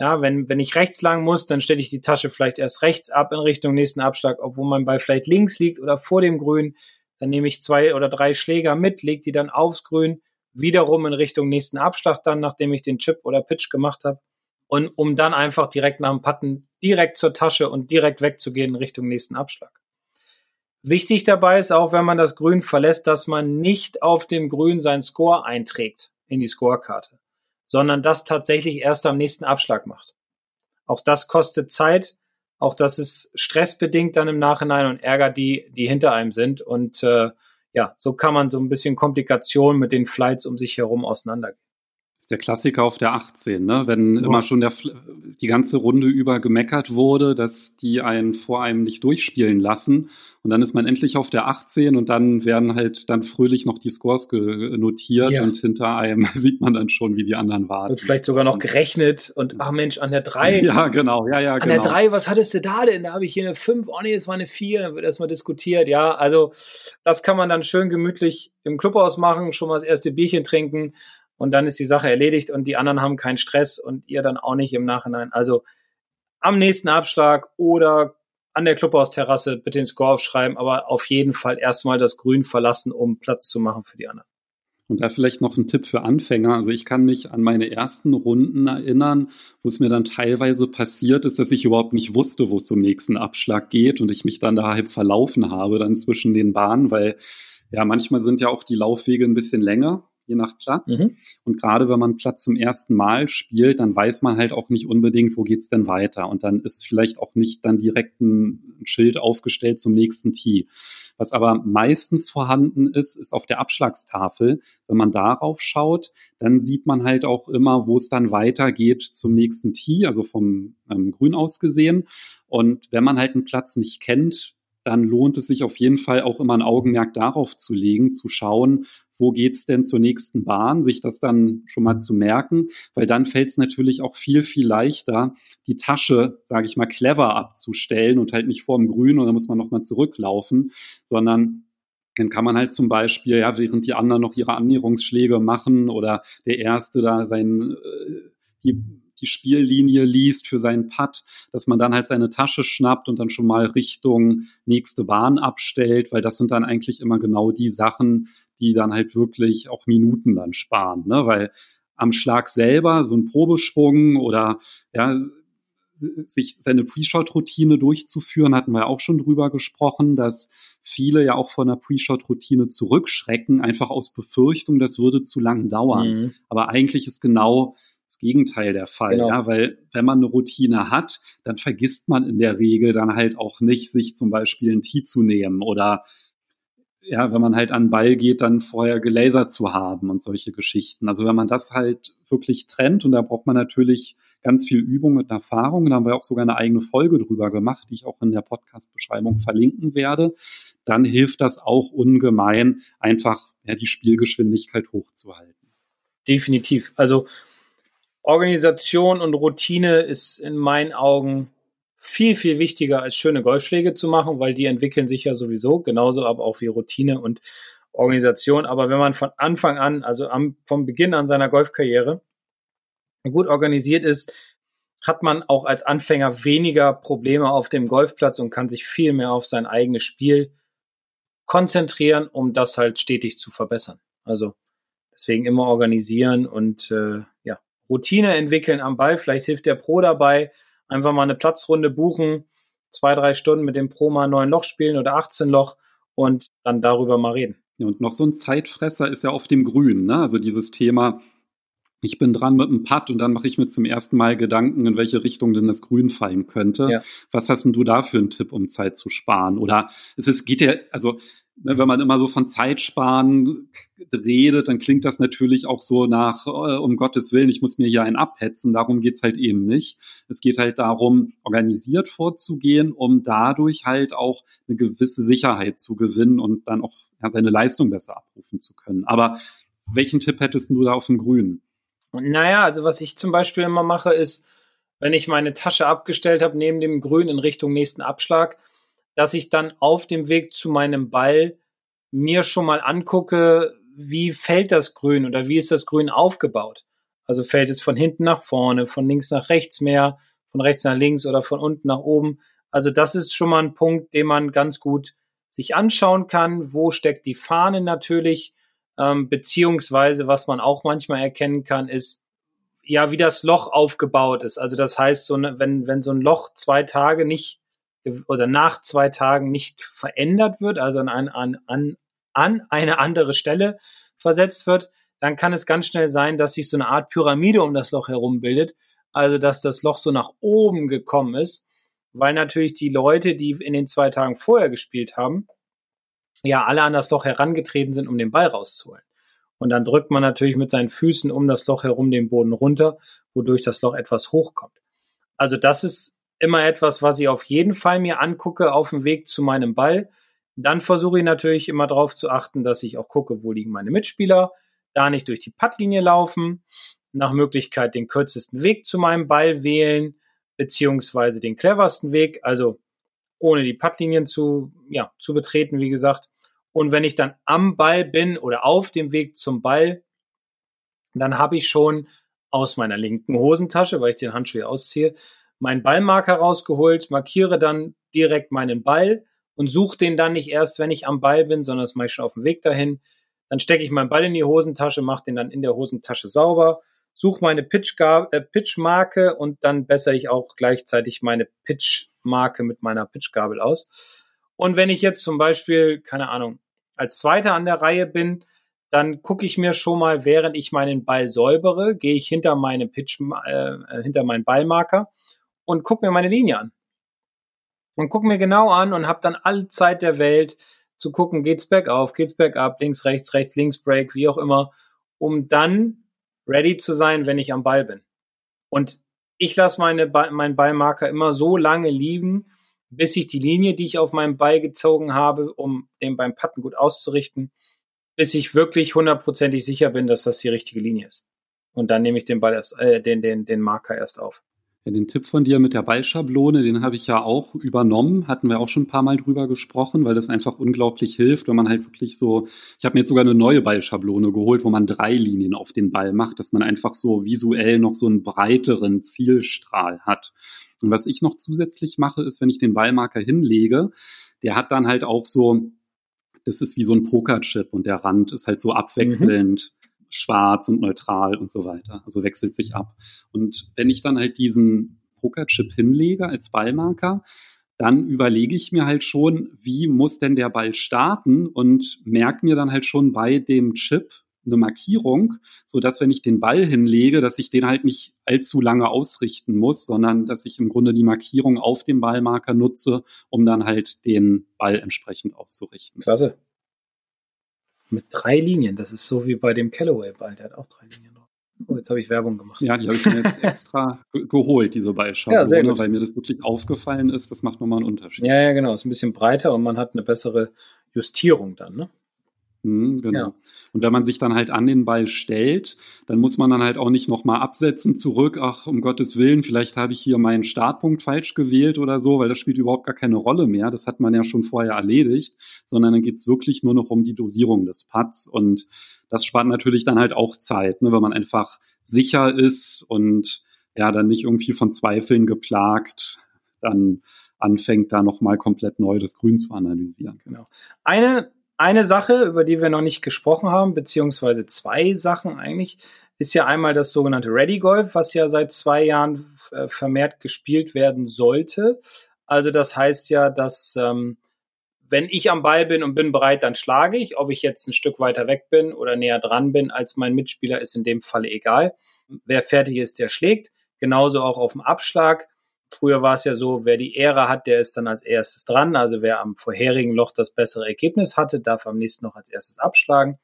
Ja, wenn, wenn ich rechts lang muss, dann stelle ich die Tasche vielleicht erst rechts ab in Richtung nächsten Abschlag, obwohl mein Ball vielleicht links liegt oder vor dem Grün. Dann nehme ich zwei oder drei Schläger mit, lege die dann aufs Grün, wiederum in Richtung nächsten Abschlag dann, nachdem ich den Chip oder Pitch gemacht habe. Und um dann einfach direkt nach dem Putten direkt zur Tasche und direkt wegzugehen in Richtung nächsten Abschlag. Wichtig dabei ist auch, wenn man das Grün verlässt, dass man nicht auf dem Grün seinen Score einträgt in die Scorekarte, sondern das tatsächlich erst am nächsten Abschlag macht. Auch das kostet Zeit, auch das ist stressbedingt dann im Nachhinein und ärgert die, die hinter einem sind. Und äh, ja, so kann man so ein bisschen Komplikationen mit den Flights um sich herum auseinandergehen ist der Klassiker auf der 18, ne? wenn oh. immer schon der, die ganze Runde über gemeckert wurde, dass die einen vor einem nicht durchspielen lassen. Und dann ist man endlich auf der 18 und dann werden halt dann fröhlich noch die Scores notiert ja. und hinter einem sieht man dann schon, wie die anderen warten. Und vielleicht sogar noch gerechnet und ach Mensch, an der 3. Ja, genau, ja, ja, an genau. An der 3, was hattest du da denn? Da habe ich hier eine 5, oh nee, es war eine 4, dann wird erstmal diskutiert. Ja, also das kann man dann schön gemütlich im Clubhaus machen, schon mal das erste Bierchen trinken und dann ist die Sache erledigt und die anderen haben keinen Stress und ihr dann auch nicht im Nachhinein. Also am nächsten Abschlag oder an der Clubhausterrasse bitte den Score aufschreiben, aber auf jeden Fall erstmal das Grün verlassen, um Platz zu machen für die anderen. Und da vielleicht noch ein Tipp für Anfänger. Also ich kann mich an meine ersten Runden erinnern, wo es mir dann teilweise passiert ist, dass ich überhaupt nicht wusste, wo es zum nächsten Abschlag geht und ich mich dann da halb verlaufen habe, dann zwischen den Bahnen, weil ja, manchmal sind ja auch die Laufwege ein bisschen länger je nach Platz. Mhm. Und gerade wenn man Platz zum ersten Mal spielt, dann weiß man halt auch nicht unbedingt, wo geht's denn weiter. Und dann ist vielleicht auch nicht dann direkt ein Schild aufgestellt zum nächsten Tee. Was aber meistens vorhanden ist, ist auf der Abschlagstafel. Wenn man darauf schaut, dann sieht man halt auch immer, wo es dann weitergeht zum nächsten Tee, also vom ähm, Grün aus gesehen. Und wenn man halt einen Platz nicht kennt, dann lohnt es sich auf jeden Fall auch immer ein Augenmerk darauf zu legen, zu schauen, wo geht's denn zur nächsten Bahn, sich das dann schon mal zu merken, weil dann fällt es natürlich auch viel, viel leichter, die Tasche, sage ich mal, clever abzustellen und halt nicht vorm Grün dann muss man nochmal zurücklaufen, sondern dann kann man halt zum Beispiel, ja, während die anderen noch ihre Annäherungsschläge machen oder der Erste da sein, äh, die die Spiellinie liest für seinen Putt, dass man dann halt seine Tasche schnappt und dann schon mal Richtung nächste Bahn abstellt, weil das sind dann eigentlich immer genau die Sachen, die dann halt wirklich auch Minuten dann sparen, ne? weil am Schlag selber so ein Probeschwung oder ja, sich seine Pre-Shot-Routine durchzuführen, hatten wir auch schon drüber gesprochen, dass viele ja auch von der Pre-Shot-Routine zurückschrecken, einfach aus Befürchtung, das würde zu lang dauern. Mhm. Aber eigentlich ist genau das Gegenteil der Fall, genau. ja, weil wenn man eine Routine hat, dann vergisst man in der Regel dann halt auch nicht, sich zum Beispiel ein Tee zu nehmen oder ja, wenn man halt an den Ball geht, dann vorher gelasert zu haben und solche Geschichten. Also wenn man das halt wirklich trennt und da braucht man natürlich ganz viel Übung und Erfahrung, da haben wir auch sogar eine eigene Folge drüber gemacht, die ich auch in der Podcast-Beschreibung verlinken werde, dann hilft das auch ungemein, einfach ja, die Spielgeschwindigkeit hochzuhalten. Definitiv. Also Organisation und Routine ist in meinen Augen viel, viel wichtiger als schöne Golfschläge zu machen, weil die entwickeln sich ja sowieso, genauso aber auch wie Routine und Organisation. Aber wenn man von Anfang an, also am, vom Beginn an seiner Golfkarriere gut organisiert ist, hat man auch als Anfänger weniger Probleme auf dem Golfplatz und kann sich viel mehr auf sein eigenes Spiel konzentrieren, um das halt stetig zu verbessern. Also deswegen immer organisieren und äh, ja, Routine entwickeln am Ball. Vielleicht hilft der Pro dabei, einfach mal eine Platzrunde buchen, zwei, drei Stunden mit dem Pro mal neun Loch spielen oder 18 Loch und dann darüber mal reden. Ja, und noch so ein Zeitfresser ist ja auf dem Grün, ne? Also dieses Thema, ich bin dran mit einem Putt und dann mache ich mir zum ersten Mal Gedanken, in welche Richtung denn das Grün fallen könnte. Ja. Was hast denn du da für einen Tipp, um Zeit zu sparen? Oder es ist, geht ja, also wenn man immer so von Zeitsparen redet, dann klingt das natürlich auch so nach, äh, um Gottes Willen, ich muss mir hier einen abhetzen. Darum geht's halt eben nicht. Es geht halt darum, organisiert vorzugehen, um dadurch halt auch eine gewisse Sicherheit zu gewinnen und dann auch ja, seine Leistung besser abrufen zu können. Aber welchen Tipp hättest du da auf dem Grünen? Naja, also was ich zum Beispiel immer mache, ist, wenn ich meine Tasche abgestellt habe, neben dem Grün in Richtung nächsten Abschlag, dass ich dann auf dem Weg zu meinem Ball mir schon mal angucke, wie fällt das Grün oder wie ist das Grün aufgebaut. Also fällt es von hinten nach vorne, von links nach rechts mehr, von rechts nach links oder von unten nach oben. Also das ist schon mal ein Punkt, den man ganz gut sich anschauen kann. Wo steckt die Fahne natürlich? Ähm, beziehungsweise, was man auch manchmal erkennen kann, ist, ja, wie das Loch aufgebaut ist. Also das heißt, so ne, wenn, wenn so ein Loch zwei Tage nicht oder nach zwei Tagen nicht verändert wird, also an, an, an, an eine andere Stelle versetzt wird, dann kann es ganz schnell sein, dass sich so eine Art Pyramide um das Loch herum bildet. Also dass das Loch so nach oben gekommen ist, weil natürlich die Leute, die in den zwei Tagen vorher gespielt haben, ja alle an das Loch herangetreten sind, um den Ball rauszuholen. Und dann drückt man natürlich mit seinen Füßen um das Loch herum den Boden runter, wodurch das Loch etwas hochkommt. Also das ist immer etwas, was ich auf jeden Fall mir angucke auf dem Weg zu meinem Ball. Dann versuche ich natürlich immer darauf zu achten, dass ich auch gucke, wo liegen meine Mitspieler, da nicht durch die Puttlinie laufen, nach Möglichkeit den kürzesten Weg zu meinem Ball wählen, beziehungsweise den cleversten Weg, also ohne die Puttlinien zu, ja, zu betreten, wie gesagt. Und wenn ich dann am Ball bin oder auf dem Weg zum Ball, dann habe ich schon aus meiner linken Hosentasche, weil ich den Handschuh ausziehe, meinen Ballmarker rausgeholt, markiere dann direkt meinen Ball und suche den dann nicht erst, wenn ich am Ball bin, sondern das mache ich schon auf dem Weg dahin. Dann stecke ich meinen Ball in die Hosentasche, mache den dann in der Hosentasche sauber, suche meine Pitchmarke äh, Pitch und dann bessere ich auch gleichzeitig meine Pitchmarke mit meiner Pitchgabel aus. Und wenn ich jetzt zum Beispiel, keine Ahnung, als Zweiter an der Reihe bin, dann gucke ich mir schon mal, während ich meinen Ball säubere, gehe ich hinter meinem Pitch, äh, hinter meinen Ballmarker und gucke mir meine Linie an. Und gucke mir genau an und habe dann alle Zeit der Welt zu gucken, geht's bergauf, geht's bergab, links, rechts, rechts, links, Break, wie auch immer, um dann ready zu sein, wenn ich am Ball bin. Und ich lasse meine, meinen Ballmarker immer so lange liegen, bis ich die Linie, die ich auf meinem Ball gezogen habe, um den beim Putten gut auszurichten, bis ich wirklich hundertprozentig sicher bin, dass das die richtige Linie ist. Und dann nehme ich den Ball erst, äh, den, den, den Marker erst auf. Ja, den Tipp von dir mit der Ballschablone, den habe ich ja auch übernommen, hatten wir auch schon ein paar Mal drüber gesprochen, weil das einfach unglaublich hilft, wenn man halt wirklich so, ich habe mir jetzt sogar eine neue Ballschablone geholt, wo man drei Linien auf den Ball macht, dass man einfach so visuell noch so einen breiteren Zielstrahl hat. Und was ich noch zusätzlich mache, ist, wenn ich den Ballmarker hinlege, der hat dann halt auch so, das ist wie so ein Pokerchip und der Rand ist halt so abwechselnd. Mhm schwarz und neutral und so weiter. Also wechselt sich ab. Und wenn ich dann halt diesen Pokerchip hinlege als Ballmarker, dann überlege ich mir halt schon, wie muss denn der Ball starten und merke mir dann halt schon bei dem Chip eine Markierung, so dass wenn ich den Ball hinlege, dass ich den halt nicht allzu lange ausrichten muss, sondern dass ich im Grunde die Markierung auf dem Ballmarker nutze, um dann halt den Ball entsprechend auszurichten. Klasse. Mit drei Linien. Das ist so wie bei dem Callaway-Ball. Der hat auch drei Linien drauf. Oh, jetzt habe ich Werbung gemacht. Ja, die habe ich mir jetzt extra geholt, diese Ballschablone, ja, sehr gut. weil mir das wirklich aufgefallen ist. Das macht nochmal einen Unterschied. Ja, ja, genau. Ist ein bisschen breiter und man hat eine bessere Justierung dann, ne? Mhm, genau. Ja. Und wenn man sich dann halt an den Ball stellt, dann muss man dann halt auch nicht nochmal absetzen, zurück, ach, um Gottes Willen, vielleicht habe ich hier meinen Startpunkt falsch gewählt oder so, weil das spielt überhaupt gar keine Rolle mehr. Das hat man ja schon vorher erledigt, sondern dann geht's wirklich nur noch um die Dosierung des Putts und das spart natürlich dann halt auch Zeit, ne, wenn man einfach sicher ist und ja dann nicht irgendwie von Zweifeln geplagt dann anfängt, da nochmal komplett neu das Grün zu analysieren. Genau. Eine, eine Sache, über die wir noch nicht gesprochen haben, beziehungsweise zwei Sachen eigentlich, ist ja einmal das sogenannte Ready Golf, was ja seit zwei Jahren äh, vermehrt gespielt werden sollte. Also das heißt ja, dass ähm, wenn ich am Ball bin und bin bereit, dann schlage ich. Ob ich jetzt ein Stück weiter weg bin oder näher dran bin als mein Mitspieler, ist in dem Falle egal. Wer fertig ist, der schlägt. Genauso auch auf dem Abschlag. Früher war es ja so, wer die Ehre hat, der ist dann als erstes dran. Also wer am vorherigen Loch das bessere Ergebnis hatte, darf am nächsten noch als erstes abschlagen.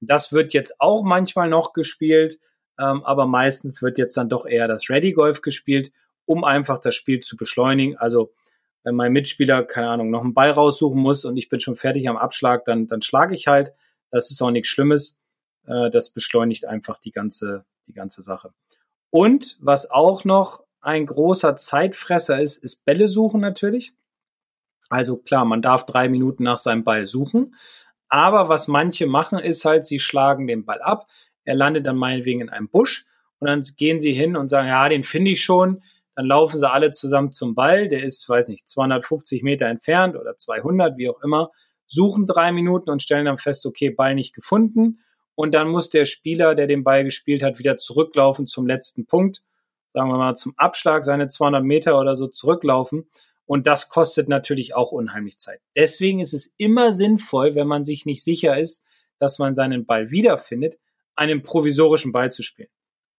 Das wird jetzt auch manchmal noch gespielt, ähm, aber meistens wird jetzt dann doch eher das Ready Golf gespielt, um einfach das Spiel zu beschleunigen. Also wenn mein Mitspieler, keine Ahnung, noch einen Ball raussuchen muss und ich bin schon fertig am Abschlag, dann, dann schlage ich halt. Das ist auch nichts Schlimmes. Äh, das beschleunigt einfach die ganze, die ganze Sache. Und was auch noch ein großer Zeitfresser ist, ist Bälle suchen natürlich. Also klar, man darf drei Minuten nach seinem Ball suchen. Aber was manche machen, ist halt, sie schlagen den Ball ab. Er landet dann meinetwegen in einem Busch und dann gehen sie hin und sagen, ja, den finde ich schon. Dann laufen sie alle zusammen zum Ball. Der ist, weiß nicht, 250 Meter entfernt oder 200, wie auch immer. Suchen drei Minuten und stellen dann fest, okay, Ball nicht gefunden. Und dann muss der Spieler, der den Ball gespielt hat, wieder zurücklaufen zum letzten Punkt. Sagen wir mal zum Abschlag seine 200 Meter oder so zurücklaufen. Und das kostet natürlich auch unheimlich Zeit. Deswegen ist es immer sinnvoll, wenn man sich nicht sicher ist, dass man seinen Ball wiederfindet, einen provisorischen Ball zu spielen.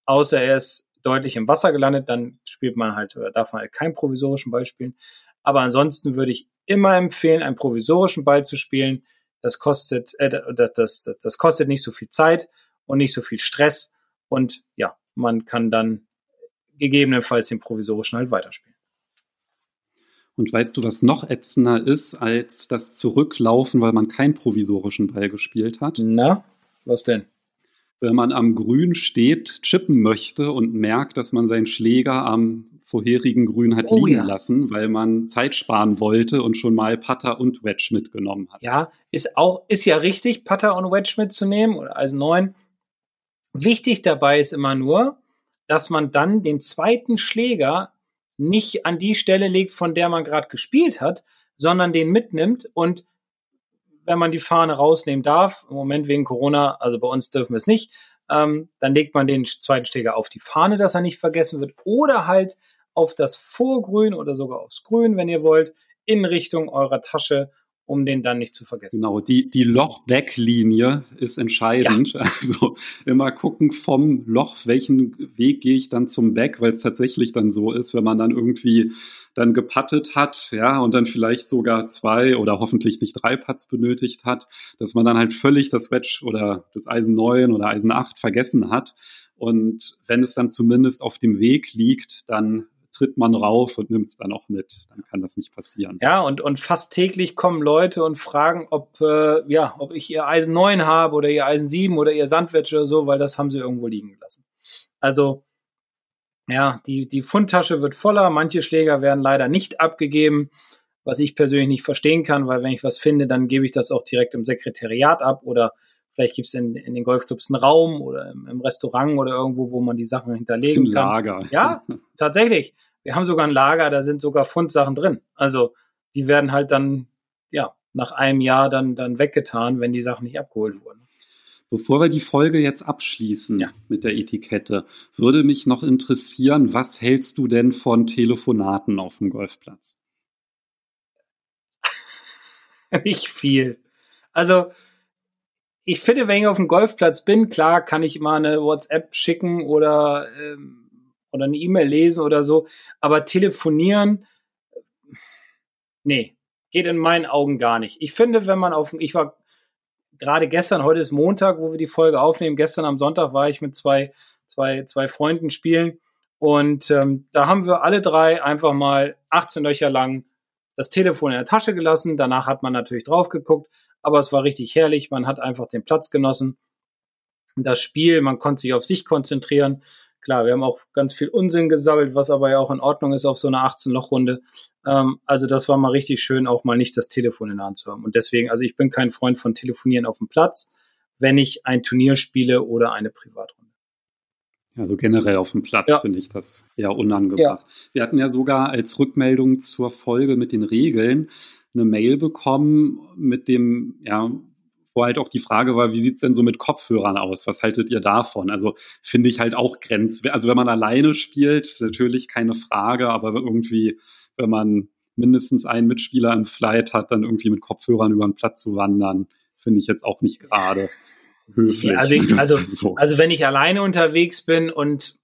Außer er ist deutlich im Wasser gelandet, dann spielt man halt oder darf man halt keinen provisorischen Ball spielen. Aber ansonsten würde ich immer empfehlen, einen provisorischen Ball zu spielen. Das kostet, äh, das, das, das, das kostet nicht so viel Zeit und nicht so viel Stress. Und ja, man kann dann gegebenenfalls den provisorischen halt weiterspielen. Und weißt du, was noch ätzender ist als das Zurücklaufen, weil man keinen provisorischen Ball gespielt hat? Na, was denn? Wenn man am Grün steht, chippen möchte und merkt, dass man seinen Schläger am vorherigen Grün hat oh, liegen ja. lassen, weil man Zeit sparen wollte und schon mal Putter und Wedge mitgenommen hat. Ja, ist auch, ist ja richtig, Putter und Wedge mitzunehmen oder Eisen 9. Wichtig dabei ist immer nur, dass man dann den zweiten Schläger nicht an die Stelle legt, von der man gerade gespielt hat, sondern den mitnimmt und wenn man die Fahne rausnehmen darf, im Moment wegen Corona, also bei uns dürfen wir es nicht, ähm, dann legt man den zweiten Schläger auf die Fahne, dass er nicht vergessen wird, oder halt auf das Vorgrün oder sogar aufs Grün, wenn ihr wollt, in Richtung eurer Tasche um den dann nicht zu vergessen. Genau, die, die Loch-Back-Linie ist entscheidend. Ja. Also immer gucken vom Loch, welchen Weg gehe ich dann zum Back, weil es tatsächlich dann so ist, wenn man dann irgendwie dann gepattet hat, ja, und dann vielleicht sogar zwei oder hoffentlich nicht drei Putts benötigt hat, dass man dann halt völlig das Wedge oder das Eisen 9 oder Eisen 8 vergessen hat. Und wenn es dann zumindest auf dem Weg liegt, dann tritt man rauf und nimmt es dann auch mit. Dann kann das nicht passieren. Ja, und, und fast täglich kommen Leute und fragen, ob, äh, ja, ob ich ihr Eisen 9 habe oder ihr Eisen 7 oder ihr Sandwich oder so, weil das haben sie irgendwo liegen gelassen. Also, ja, die, die Fundtasche wird voller. Manche Schläger werden leider nicht abgegeben, was ich persönlich nicht verstehen kann, weil wenn ich was finde, dann gebe ich das auch direkt im Sekretariat ab oder Vielleicht gibt es in, in den Golfclubs einen Raum oder im, im, Restaurant oder irgendwo, wo man die Sachen hinterlegen Im kann. Lager. Ja, tatsächlich. Wir haben sogar ein Lager, da sind sogar Fundsachen drin. Also die werden halt dann, ja, nach einem Jahr dann, dann weggetan, wenn die Sachen nicht abgeholt wurden. Bevor wir die Folge jetzt abschließen ja. mit der Etikette, würde mich noch interessieren, was hältst du denn von Telefonaten auf dem Golfplatz? Nicht viel. Also ich finde, wenn ich auf dem Golfplatz bin, klar, kann ich mal eine WhatsApp schicken oder, ähm, oder eine E-Mail lesen oder so. Aber telefonieren, nee, geht in meinen Augen gar nicht. Ich finde, wenn man auf, ich war gerade gestern, heute ist Montag, wo wir die Folge aufnehmen. Gestern am Sonntag war ich mit zwei, zwei, zwei Freunden spielen. Und ähm, da haben wir alle drei einfach mal 18 Löcher lang das Telefon in der Tasche gelassen. Danach hat man natürlich drauf geguckt aber es war richtig herrlich. Man hat einfach den Platz genossen. Das Spiel, man konnte sich auf sich konzentrieren. Klar, wir haben auch ganz viel Unsinn gesammelt, was aber ja auch in Ordnung ist auf so einer 18-Loch-Runde. Ähm, also das war mal richtig schön, auch mal nicht das Telefon in der Hand zu haben. Und deswegen, also ich bin kein Freund von Telefonieren auf dem Platz, wenn ich ein Turnier spiele oder eine Privatrunde. Also generell auf dem Platz ja. finde ich das eher unangebracht. Ja. Wir hatten ja sogar als Rückmeldung zur Folge mit den Regeln eine Mail bekommen mit dem, ja, wo halt auch die Frage war, wie sieht's denn so mit Kopfhörern aus? Was haltet ihr davon? Also finde ich halt auch grenzwertig. Also wenn man alleine spielt, natürlich keine Frage, aber irgendwie, wenn man mindestens einen Mitspieler im Flight hat, dann irgendwie mit Kopfhörern über den Platz zu wandern, finde ich jetzt auch nicht gerade höflich. also, ich, also, so. also wenn ich alleine unterwegs bin und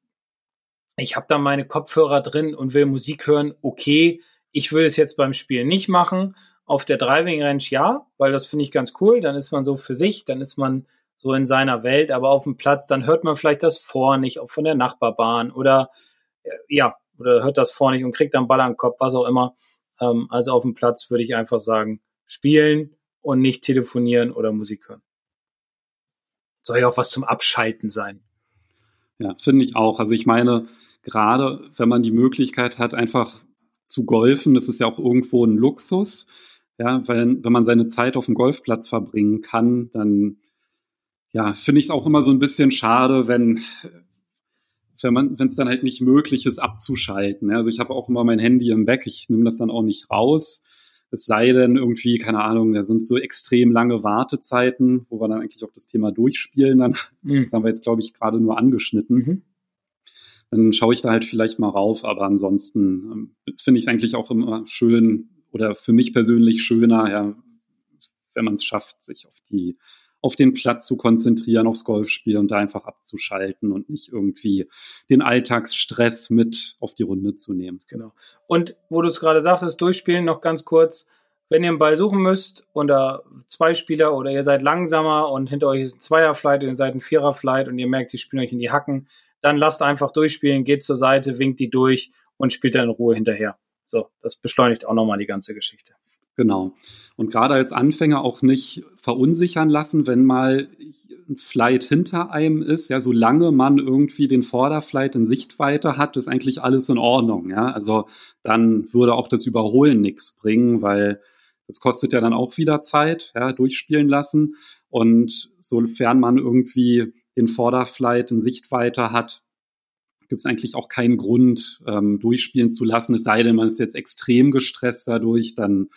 ich habe da meine Kopfhörer drin und will Musik hören, okay. Ich will es jetzt beim Spielen nicht machen. Auf der Driving Range ja, weil das finde ich ganz cool. Dann ist man so für sich, dann ist man so in seiner Welt, aber auf dem Platz, dann hört man vielleicht das vor nicht, auch von der Nachbarbahn oder äh, ja, oder hört das vor nicht und kriegt dann Ball am Kopf, was auch immer. Ähm, also auf dem Platz würde ich einfach sagen, spielen und nicht telefonieren oder Musik hören. Soll ja auch was zum Abschalten sein. Ja, finde ich auch. Also ich meine, gerade wenn man die Möglichkeit hat, einfach zu golfen, das ist ja auch irgendwo ein Luxus. Ja, weil wenn man seine Zeit auf dem Golfplatz verbringen kann, dann ja, finde ich es auch immer so ein bisschen schade, wenn wenn man, wenn es dann halt nicht möglich ist, abzuschalten. Also ich habe auch immer mein Handy im Back, ich nehme das dann auch nicht raus. Es sei denn irgendwie, keine Ahnung, da sind so extrem lange Wartezeiten, wo wir dann eigentlich auch das Thema durchspielen. Dann, mhm. Das haben wir jetzt, glaube ich, gerade nur angeschnitten. Mhm. Dann schaue ich da halt vielleicht mal rauf, aber ansonsten ähm, finde ich es eigentlich auch immer schön oder für mich persönlich schöner, ja, wenn man es schafft, sich auf die auf den Platz zu konzentrieren, aufs Golfspiel und da einfach abzuschalten und nicht irgendwie den Alltagsstress mit auf die Runde zu nehmen. Genau. Und wo du es gerade sagst, das Durchspielen noch ganz kurz. Wenn ihr einen Ball suchen müsst unter zwei Spieler oder ihr seid langsamer und hinter euch ist ein Zweierflight und ihr seid ein Viererflight und ihr merkt, die spielen euch in die Hacken, dann lasst einfach durchspielen, geht zur Seite, winkt die durch und spielt dann in Ruhe hinterher. So, das beschleunigt auch nochmal die ganze Geschichte. Genau. Und gerade als Anfänger auch nicht verunsichern lassen, wenn mal ein Flight hinter einem ist. Ja, solange man irgendwie den Vorderflight in Sichtweite hat, ist eigentlich alles in Ordnung. Ja, also dann würde auch das Überholen nichts bringen, weil das kostet ja dann auch wieder Zeit, ja, durchspielen lassen. Und sofern man irgendwie den Vorderflight in Sichtweite hat, gibt es eigentlich auch keinen Grund, ähm, durchspielen zu lassen. Es sei denn, man ist jetzt extrem gestresst dadurch, dann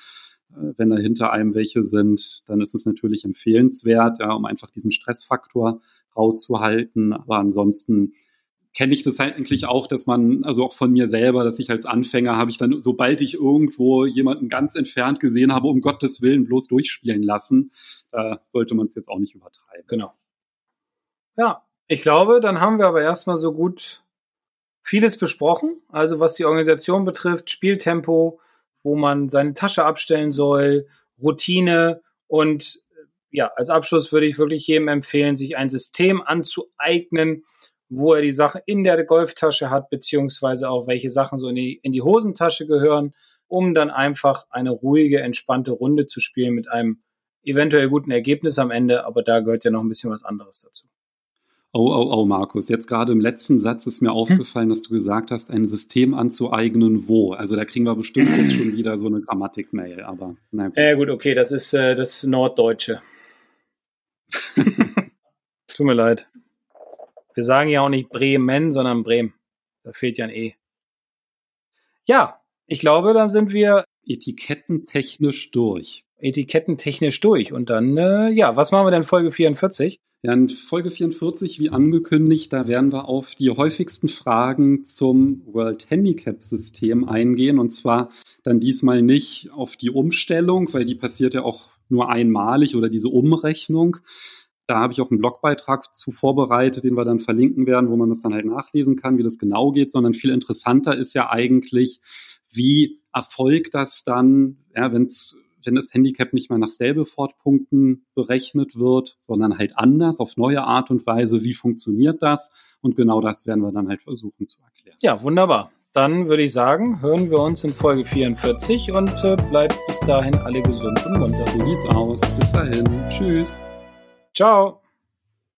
äh, wenn da hinter einem welche sind, dann ist es natürlich empfehlenswert, ja, um einfach diesen Stressfaktor rauszuhalten. Aber ansonsten kenne ich das halt eigentlich auch, dass man, also auch von mir selber, dass ich als Anfänger habe ich dann, sobald ich irgendwo jemanden ganz entfernt gesehen habe, um Gottes Willen bloß durchspielen lassen, da sollte man es jetzt auch nicht übertreiben. Genau. Ja, ich glaube, dann haben wir aber erstmal so gut vieles besprochen. Also was die Organisation betrifft, Spieltempo, wo man seine Tasche abstellen soll, Routine und ja, als Abschluss würde ich wirklich jedem empfehlen, sich ein System anzueignen, wo er die Sache in der Golftasche hat, beziehungsweise auch welche Sachen so in die, in die Hosentasche gehören, um dann einfach eine ruhige, entspannte Runde zu spielen mit einem eventuell guten Ergebnis am Ende, aber da gehört ja noch ein bisschen was anderes dazu. Oh, oh, oh, Markus, jetzt gerade im letzten Satz ist mir hm. aufgefallen, dass du gesagt hast, ein System anzueignen, wo. Also da kriegen wir bestimmt jetzt schon wieder so eine Grammatik-Mail, aber na gut. Ja gut, okay, das ist äh, das Norddeutsche. Tut mir leid. Wir sagen ja auch nicht Bremen, sondern Bremen. Da fehlt ja ein E. Ja, ich glaube, dann sind wir etikettentechnisch durch. Etikettentechnisch durch. Und dann, äh, ja, was machen wir denn Folge 44? Ja, in Folge 44, wie angekündigt, da werden wir auf die häufigsten Fragen zum World Handicap System eingehen. Und zwar dann diesmal nicht auf die Umstellung, weil die passiert ja auch nur einmalig oder diese Umrechnung. Da habe ich auch einen Blogbeitrag zu vorbereitet, den wir dann verlinken werden, wo man das dann halt nachlesen kann, wie das genau geht, sondern viel interessanter ist ja eigentlich, wie erfolgt das dann, ja, wenn es wenn das Handicap nicht mehr nach Stableford-Punkten berechnet wird, sondern halt anders, auf neue Art und Weise. Wie funktioniert das? Und genau das werden wir dann halt versuchen zu erklären. Ja, wunderbar. Dann würde ich sagen, hören wir uns in Folge 44 und äh, bleibt bis dahin alle gesund und munter. So sieht's aus. Bis dahin. Tschüss. Ciao.